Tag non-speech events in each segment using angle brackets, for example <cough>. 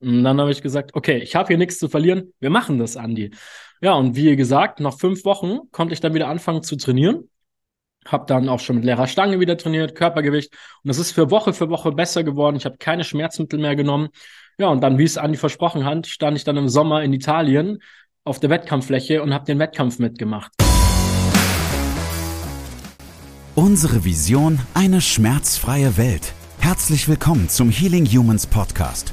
Und dann habe ich gesagt, okay, ich habe hier nichts zu verlieren, wir machen das, Andi. Ja, und wie gesagt, nach fünf Wochen konnte ich dann wieder anfangen zu trainieren. Habe dann auch schon mit leerer Stange wieder trainiert, Körpergewicht. Und das ist für Woche für Woche besser geworden. Ich habe keine Schmerzmittel mehr genommen. Ja, und dann, wie es Andi versprochen hat, stand ich dann im Sommer in Italien auf der Wettkampffläche und habe den Wettkampf mitgemacht. Unsere Vision, eine schmerzfreie Welt. Herzlich willkommen zum Healing Humans Podcast.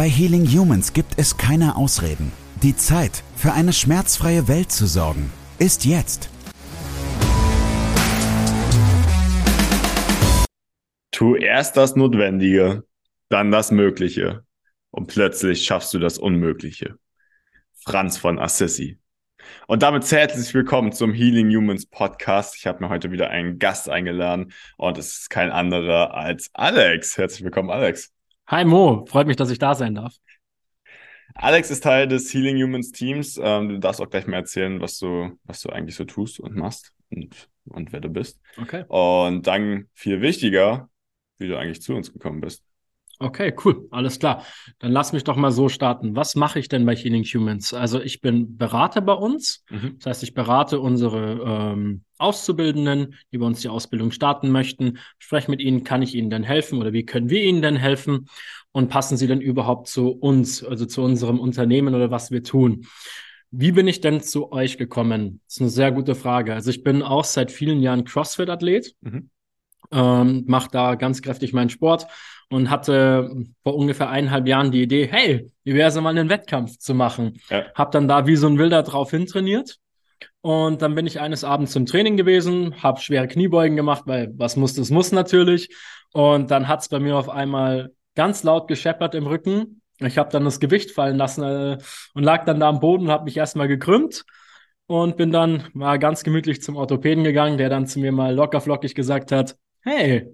Bei Healing Humans gibt es keine Ausreden. Die Zeit, für eine schmerzfreie Welt zu sorgen, ist jetzt. Tu erst das Notwendige, dann das Mögliche und plötzlich schaffst du das Unmögliche. Franz von Assisi. Und damit herzlich willkommen zum Healing Humans Podcast. Ich habe mir heute wieder einen Gast eingeladen und es ist kein anderer als Alex. Herzlich willkommen, Alex. Hi Mo, freut mich, dass ich da sein darf. Alex ist Teil des Healing Humans Teams. Ähm, du darfst auch gleich mal erzählen, was du, was du eigentlich so tust und machst und, und wer du bist. Okay. Und dann viel wichtiger, wie du eigentlich zu uns gekommen bist. Okay, cool, alles klar. Dann lass mich doch mal so starten. Was mache ich denn bei Healing Humans? Also ich bin Berater bei uns. Mhm. Das heißt, ich berate unsere ähm, Auszubildenden, die bei uns die Ausbildung starten möchten. Spreche mit ihnen, kann ich ihnen denn helfen oder wie können wir ihnen denn helfen? Und passen sie denn überhaupt zu uns, also zu unserem Unternehmen oder was wir tun? Wie bin ich denn zu euch gekommen? Das ist eine sehr gute Frage. Also ich bin auch seit vielen Jahren CrossFit-Athlet. Mhm. Ähm, mache da ganz kräftig meinen Sport und hatte vor ungefähr eineinhalb Jahren die Idee, hey, wie wäre es mal einen Wettkampf zu machen? Ja. Hab dann da wie so ein Wilder drauf hintrainiert. Und dann bin ich eines Abends zum Training gewesen, habe schwere Kniebeugen gemacht, weil was muss, das muss natürlich. Und dann hat's bei mir auf einmal ganz laut gescheppert im Rücken. Ich habe dann das Gewicht fallen lassen äh, und lag dann da am Boden und habe mich erstmal gekrümmt und bin dann mal ganz gemütlich zum Orthopäden gegangen, der dann zu mir mal lockerflockig gesagt hat, hey,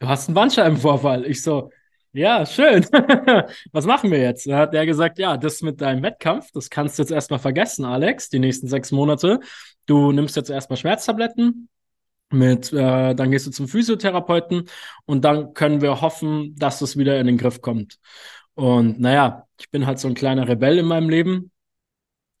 du hast einen Bandscheibenvorfall. Ich so, ja, schön. <laughs> Was machen wir jetzt? Da hat der gesagt, ja, das mit deinem Wettkampf, das kannst du jetzt erstmal vergessen, Alex, die nächsten sechs Monate. Du nimmst jetzt erstmal Schmerztabletten. Mit, äh, dann gehst du zum Physiotherapeuten und dann können wir hoffen, dass das wieder in den Griff kommt. Und naja, ich bin halt so ein kleiner Rebell in meinem Leben.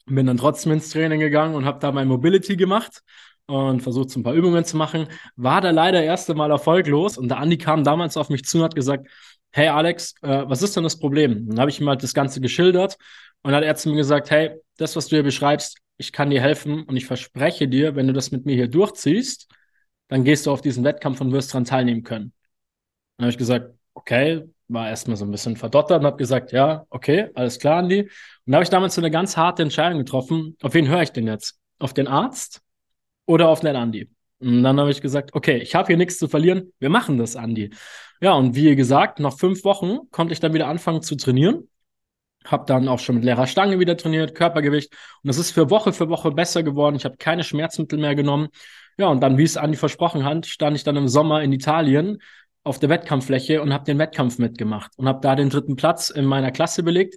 Bin dann trotzdem ins Training gegangen und habe da mein Mobility gemacht und versucht, so ein paar Übungen zu machen. War da leider erste Mal erfolglos und der Andi kam damals auf mich zu und hat gesagt, hey Alex, äh, was ist denn das Problem? Dann habe ich ihm halt das Ganze geschildert und hat er zu mir gesagt, hey, das, was du hier beschreibst, ich kann dir helfen und ich verspreche dir, wenn du das mit mir hier durchziehst, dann gehst du auf diesen Wettkampf und wirst daran teilnehmen können. Dann habe ich gesagt, okay, war erstmal so ein bisschen verdottert und habe gesagt, ja, okay, alles klar, Andi. Und da habe ich damals so eine ganz harte Entscheidung getroffen, auf wen höre ich denn jetzt? Auf den Arzt oder auf den Andi. Und dann habe ich gesagt, okay, ich habe hier nichts zu verlieren, wir machen das, Andi. Ja, und wie gesagt, nach fünf Wochen konnte ich dann wieder anfangen zu trainieren. Habe dann auch schon mit leerer Stange wieder trainiert, Körpergewicht. Und das ist für Woche für Woche besser geworden. Ich habe keine Schmerzmittel mehr genommen. Ja, und dann, wie es Andi versprochen hat, stand ich dann im Sommer in Italien auf der Wettkampffläche und habe den Wettkampf mitgemacht und habe da den dritten Platz in meiner Klasse belegt.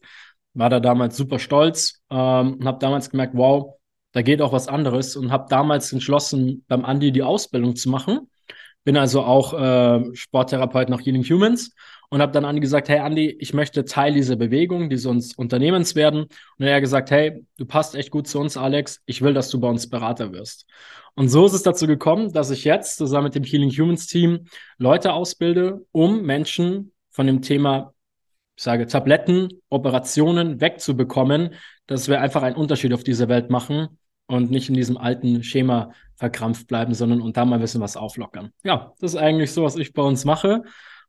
War da damals super stolz ähm, und habe damals gemerkt, wow, da geht auch was anderes und habe damals entschlossen, beim Andi die Ausbildung zu machen. Bin also auch äh, Sporttherapeut nach Healing Humans und habe dann Andi gesagt, hey Andi, ich möchte Teil dieser Bewegung, dieses Unternehmens werden. Und er hat gesagt, hey, du passt echt gut zu uns, Alex. Ich will, dass du bei uns Berater wirst. Und so ist es dazu gekommen, dass ich jetzt zusammen mit dem Healing Humans Team Leute ausbilde, um Menschen von dem Thema, ich sage, Tabletten, Operationen wegzubekommen, dass wir einfach einen Unterschied auf dieser Welt machen und nicht in diesem alten Schema verkrampft bleiben, sondern und da mal ein bisschen was auflockern. Ja, das ist eigentlich so, was ich bei uns mache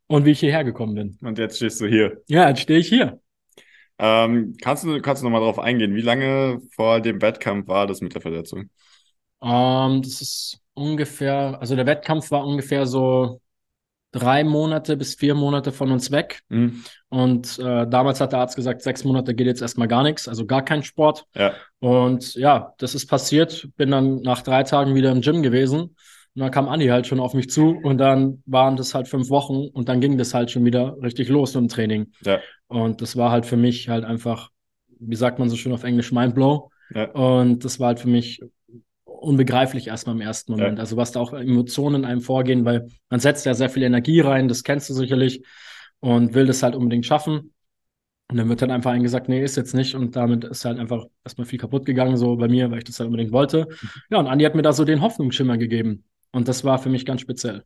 und wie ich hierher gekommen bin. Und jetzt stehst du hier. Ja, jetzt stehe ich hier. Ähm, kannst du, kannst du nochmal darauf eingehen, wie lange vor dem Wettkampf war das mit der Verletzung? Ähm, das ist ungefähr, also der Wettkampf war ungefähr so drei Monate bis vier Monate von uns weg. Mhm. Und äh, damals hat der Arzt gesagt, sechs Monate geht jetzt erstmal gar nichts, also gar kein Sport. Ja. Und ja, das ist passiert. Bin dann nach drei Tagen wieder im Gym gewesen. Und dann kam Andi halt schon auf mich zu und dann waren das halt fünf Wochen und dann ging das halt schon wieder richtig los mit dem Training. Ja. Und das war halt für mich halt einfach, wie sagt man so schön auf Englisch, Mindblow. Ja. Und das war halt für mich unbegreiflich erstmal im ersten Moment. Ja. Also was da auch Emotionen in einem vorgehen, weil man setzt ja sehr viel Energie rein, das kennst du sicherlich und will das halt unbedingt schaffen. Und dann wird dann einfach eingesagt, nee, ist jetzt nicht. Und damit ist halt einfach erstmal viel kaputt gegangen, so bei mir, weil ich das halt unbedingt wollte. Mhm. Ja, und Andi hat mir da so den Hoffnungsschimmer gegeben. Und das war für mich ganz speziell.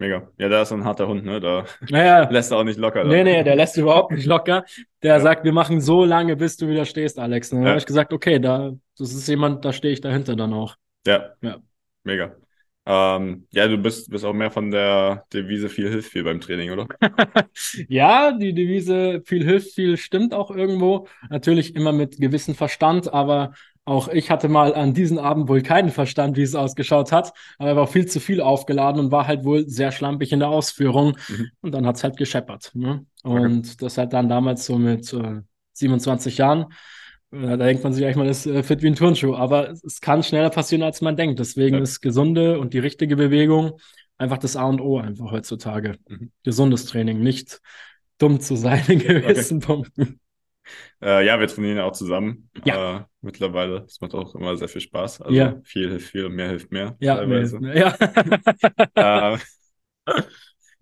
Mega. Ja, der ist ein harter Hund, ne? Da naja, <laughs> lässt er auch nicht locker. Dann. Nee, nee, der lässt überhaupt nicht locker. Der ja. sagt, wir machen so lange, bis du wieder stehst, Alex. Und dann ja. habe ich gesagt, okay, da, das ist jemand, da stehe ich dahinter dann auch. Ja. Ja. Mega. Ähm, ja, du bist, bist auch mehr von der Devise viel hilft viel beim Training, oder? <laughs> ja, die Devise viel hilft viel stimmt auch irgendwo. Natürlich immer mit gewissem Verstand, aber auch ich hatte mal an diesem Abend wohl keinen Verstand, wie es ausgeschaut hat, aber er war viel zu viel aufgeladen und war halt wohl sehr schlampig in der Ausführung. Mhm. Und dann hat es halt gescheppert. Ne? Und okay. das halt dann damals so mit äh, 27 Jahren. Äh, da denkt man sich eigentlich mal, das ist äh, fit wie ein Turnschuh. Aber es kann schneller passieren, als man denkt. Deswegen ja. ist gesunde und die richtige Bewegung einfach das A und O einfach heutzutage. Mhm. Gesundes Training, nicht dumm zu sein in gewissen okay. Punkten. Äh, ja, wir trainieren auch zusammen ja. äh, mittlerweile. Das macht auch immer sehr viel Spaß. Also ja. viel hilft viel und mehr hilft mehr. Ja, teilweise. Nee, ja. <laughs> äh, <laughs>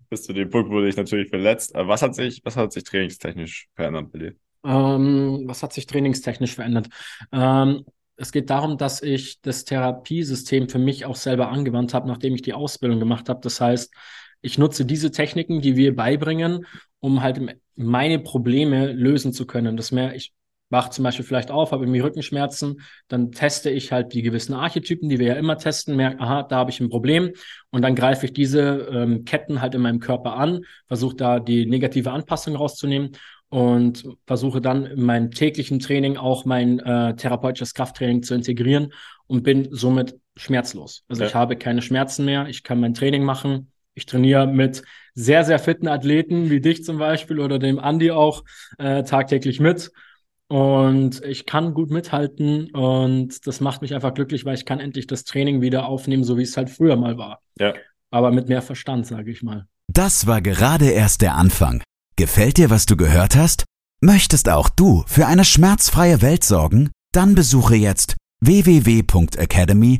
bis zu dem Punkt wurde ich natürlich verletzt. Äh, was hat sich, was hat sich trainingstechnisch verändert bei dir? Ähm, was hat sich trainingstechnisch verändert? Ähm, es geht darum, dass ich das Therapiesystem für mich auch selber angewandt habe, nachdem ich die Ausbildung gemacht habe. Das heißt, ich nutze diese Techniken, die wir beibringen, um halt meine Probleme lösen zu können. Das mehr, ich wache zum Beispiel vielleicht auf, habe irgendwie Rückenschmerzen, dann teste ich halt die gewissen Archetypen, die wir ja immer testen, merke, aha, da habe ich ein Problem und dann greife ich diese ähm, Ketten halt in meinem Körper an, versuche da die negative Anpassung rauszunehmen und versuche dann in meinem täglichen Training auch mein äh, therapeutisches Krafttraining zu integrieren und bin somit schmerzlos. Also ja. ich habe keine Schmerzen mehr, ich kann mein Training machen, ich trainiere mit sehr, sehr fitten Athleten, wie dich zum Beispiel oder dem Andi auch, äh, tagtäglich mit. Und ich kann gut mithalten und das macht mich einfach glücklich, weil ich kann endlich das Training wieder aufnehmen, so wie es halt früher mal war. Ja. Aber mit mehr Verstand, sage ich mal. Das war gerade erst der Anfang. Gefällt dir, was du gehört hast? Möchtest auch du für eine schmerzfreie Welt sorgen? Dann besuche jetzt www.academy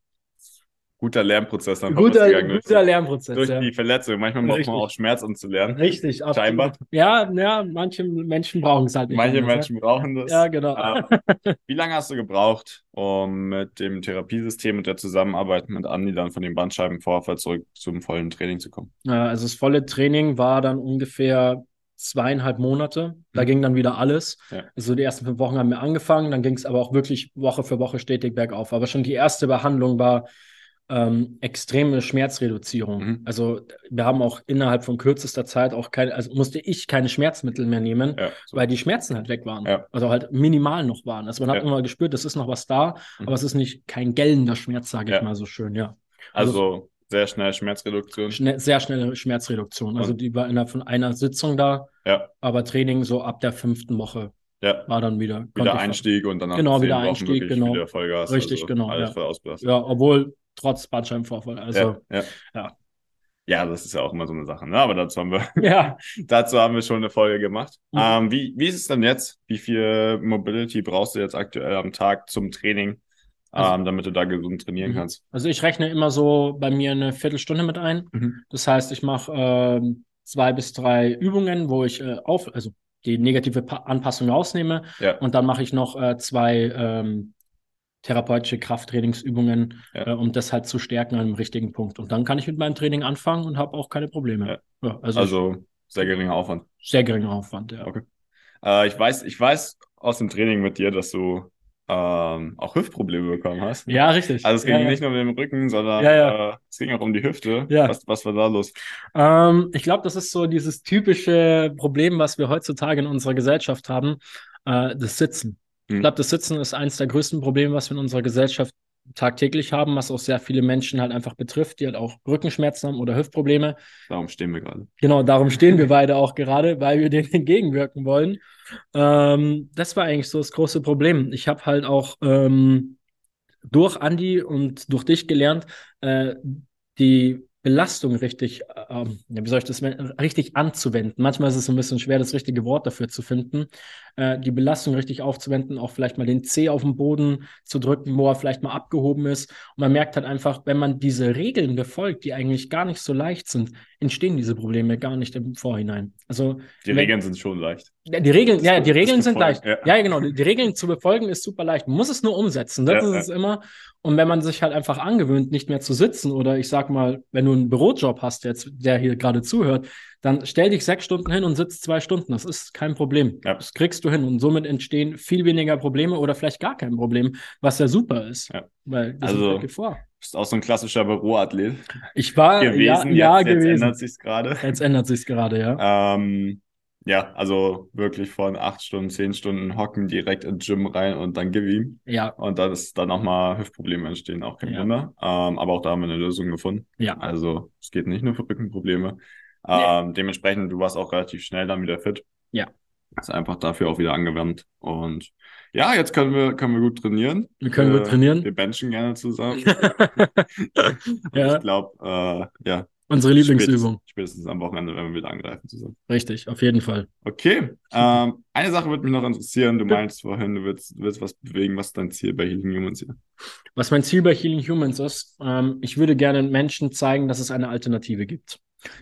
guter Lernprozess dann guter, guter durch, Lernprozess. Durch ja. die Verletzung. Manchmal braucht man auch Schmerz, um zu lernen. Richtig, absolut. scheinbar. Ja, ja, manche Menschen brauchen es halt nicht. Manche anders, Menschen ja. brauchen das. Ja, genau. <laughs> wie lange hast du gebraucht, um mit dem Therapiesystem und der Zusammenarbeit mit Andi dann von dem Bandscheibenvorfall zurück zum vollen Training zu kommen? Also das volle Training war dann ungefähr zweieinhalb Monate. Da mhm. ging dann wieder alles. Ja. Also die ersten fünf Wochen haben wir angefangen, dann ging es aber auch wirklich Woche für Woche stetig bergauf. Aber schon die erste Behandlung war ähm, extreme Schmerzreduzierung. Mhm. Also wir haben auch innerhalb von kürzester Zeit auch keine, also musste ich keine Schmerzmittel mehr nehmen, ja. weil die Schmerzen halt weg waren. Ja. Also halt minimal noch waren. Also man hat immer gespürt, es ist noch was da, mhm. aber es ist nicht kein gellender Schmerz, sage ich mal so schön, ja. Also, also sehr schnell Schmerzreduktion. Schnell, sehr schnelle Schmerzreduktion. Also die war innerhalb von einer Sitzung da, ja. aber Training so ab der fünften Woche. Ja. War dann wieder. Wieder Einstieg und danach genau, wieder Einstieg, genau. Wieder Vollgas, Richtig, also genau. Alles ja. voll ausbelastet. Ja, obwohl trotz Bandscheibenvorfall. Also, ja, ja. ja. Ja, das ist ja auch immer so eine Sache, ne? Aber dazu haben wir, <laughs> <laughs> ja. dazu haben wir schon eine Folge gemacht. Mhm. Ähm, wie, wie ist es denn jetzt? Wie viel Mobility brauchst du jetzt aktuell am Tag zum Training, also, ähm, damit du da gesund trainieren mhm. kannst? Also ich rechne immer so bei mir eine Viertelstunde mit ein. Mhm. Das heißt, ich mache äh, zwei bis drei Übungen, wo ich äh, auf, also die negative pa Anpassung rausnehme. Ja. Und dann mache ich noch äh, zwei ähm, therapeutische Krafttrainingsübungen, ja. äh, um das halt zu stärken an einem richtigen Punkt. Und dann kann ich mit meinem Training anfangen und habe auch keine Probleme. Ja. Ja, also, also Sehr geringer Aufwand. Sehr geringer Aufwand, ja. Okay. Äh, ich weiß, ich weiß aus dem Training mit dir, dass du ähm, auch Hüftprobleme bekommen hast. Ja, richtig. Also es ging ja, nicht nur um den Rücken, sondern Ja, ja. Äh, es ging auch um die Hüfte. Ja. Was, was war da los? Ähm, ich glaube, das ist so dieses typische Problem, was wir heutzutage in unserer Gesellschaft haben, äh, das Sitzen. Ich Hm. glaube, das Sitzen ist eines der größten Probleme, was wir in unserer Gesellschaft tagtäglich haben, was auch sehr viele Menschen halt einfach betrifft, die halt auch Rückenschmerzen haben oder Hüftprobleme. Darum stehen wir gerade. Genau, darum stehen wir <laughs> beide auch gerade, weil wir dem entgegenwirken wollen. Ähm, das war eigentlich so das große Problem. Ich habe halt auch ähm, durch Andi und durch dich gelernt, äh, die Belastung richtig, äh, ähm, wie soll ich das richtig anzuwenden. Manchmal ist es ein bisschen schwer, das richtige Wort dafür zu finden, äh, die Belastung richtig aufzuwenden, auch vielleicht mal den Zeh auf den Boden zu drücken, wo er vielleicht mal abgehoben ist. Und man merkt halt einfach, wenn man diese Regeln befolgt, die eigentlich gar nicht so leicht sind, entstehen diese Probleme gar nicht im Vorhinein. Also Die Regeln sind schon leicht. Die Regeln, ja, die Regeln sind leicht. ja. Ja, genau. Die, Regeln zu befolgen ist super leicht. Man muss es nur umsetzen. Das Ja, ist ja. es immer. Und wenn man sich halt einfach angewöhnt, nicht mehr zu sitzen oder ich sag mal, wenn du einen Bürojob hast, jetzt, der hier gerade zuhört, dann stell dich sechs Stunden hin und sitz zwei Stunden. Das ist kein Problem. Das kriegst du hin. Und somit entstehen viel weniger Probleme oder vielleicht gar kein Problem, was ja super ist. Ja. Weil das Also- ist Gefahr. Bist auch so ein klassischer Büroathlet Ich war gewesen. ja, jetzt, jetzt gewesen. ändert sich's gerade. Jetzt ändert sich's gerade, ja. Ähm, ja, also wirklich von acht Stunden, zehn Stunden hocken direkt ins Gym rein und dann gib ihm. Ja, Und dann ist dann nochmal Hüftprobleme entstehen, auch kein Ja. Wunder. Ähm, aber auch da haben wir eine Lösung gefunden. ja. Also es geht nicht nur für Rückenprobleme. Ähm, dementsprechend, du warst auch relativ schnell dann wieder fit. Ja. Ist einfach dafür auch wieder angewärmt. Und ja, jetzt können wir, können wir gut trainieren. Wir können gut Äh, trainieren. Wir benchen gerne zusammen. <laughs> ja, <laughs> Ich glaube, äh, ja. Unsere Lieblingsübung. Spätestens, spätestens am Wochenende, wenn wir wieder angreifen zusammen. Richtig, auf jeden Fall. Okay. Ähm, eine Sache würde mich noch interessieren. Du meinst vorhin, du willst, du willst was bewegen. Was ist dein Ziel bei Healing Humans hier? Was mein Ziel bei Healing Humans ist, ähm, ich würde gerne Menschen zeigen, dass es eine Alternative gibt.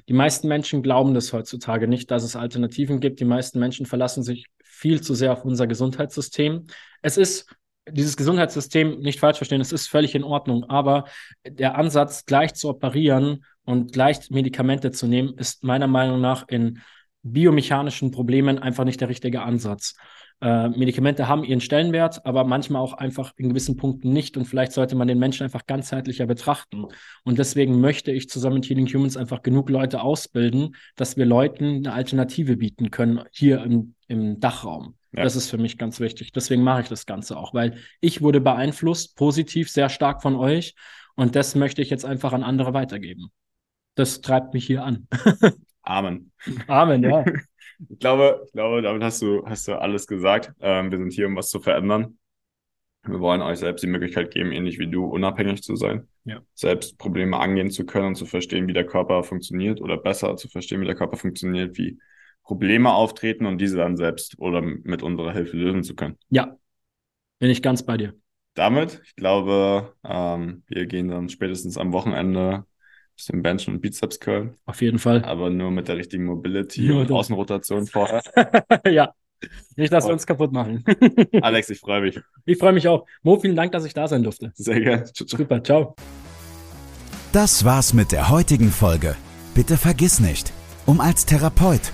Die meisten Menschen glauben das heutzutage nicht, dass es Alternativen gibt. Die meisten Menschen verlassen sich viel zu sehr auf unser Gesundheitssystem. Es ist dieses Gesundheitssystem, nicht falsch verstehen, es ist völlig in Ordnung, aber der Ansatz, gleich zu operieren und gleich Medikamente zu nehmen, ist meiner Meinung nach in biomechanischen Problemen einfach nicht der richtige Ansatz. Äh, Medikamente haben ihren Stellenwert, aber manchmal auch einfach in gewissen Punkten nicht. Und vielleicht sollte man den Menschen einfach ganzheitlicher betrachten. Und deswegen möchte ich zusammen mit Healing Humans einfach genug Leute ausbilden, dass wir Leuten eine Alternative bieten können hier im, im Dachraum. Ja. Das ist für mich ganz wichtig. Deswegen mache ich das Ganze auch, weil ich wurde beeinflusst, positiv, sehr stark von euch. Und das möchte ich jetzt einfach an andere weitergeben. Das treibt mich hier an. <laughs> Amen. Amen, ja. <laughs> Ich glaube, ich glaube, damit hast du, hast du alles gesagt. Ähm, wir sind hier, um was zu verändern. Wir wollen euch selbst die Möglichkeit geben, ähnlich wie du, unabhängig zu sein. Ja. Selbst Probleme angehen zu können und zu verstehen, wie der Körper funktioniert oder besser zu verstehen, wie der Körper funktioniert, wie Probleme auftreten und diese dann selbst oder mit unserer Hilfe lösen zu können. Ja, bin ich ganz bei dir. Damit, ich glaube, ähm, wir gehen dann spätestens am Wochenende aus dem Bench und Bizeps Curl, Auf jeden Fall. aber nur mit der richtigen Mobility Nur und das. Außenrotation vorher. <laughs> ja. Nicht, dass wir uns kaputt machen. <laughs> Alex, ich freue mich. ich freue mich auch. Mo, vielen Dank, dass ich da sein durfte. Sehr gerne. Ciao, ciao. Super, ciao. Das war's mit der heutigen Folge. Bitte vergiss nicht, um als Therapeut,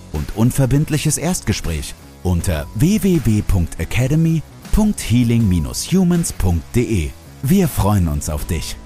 und unverbindliches Erstgespräch unter www.academy.healing-humans.de. Wir freuen uns auf dich.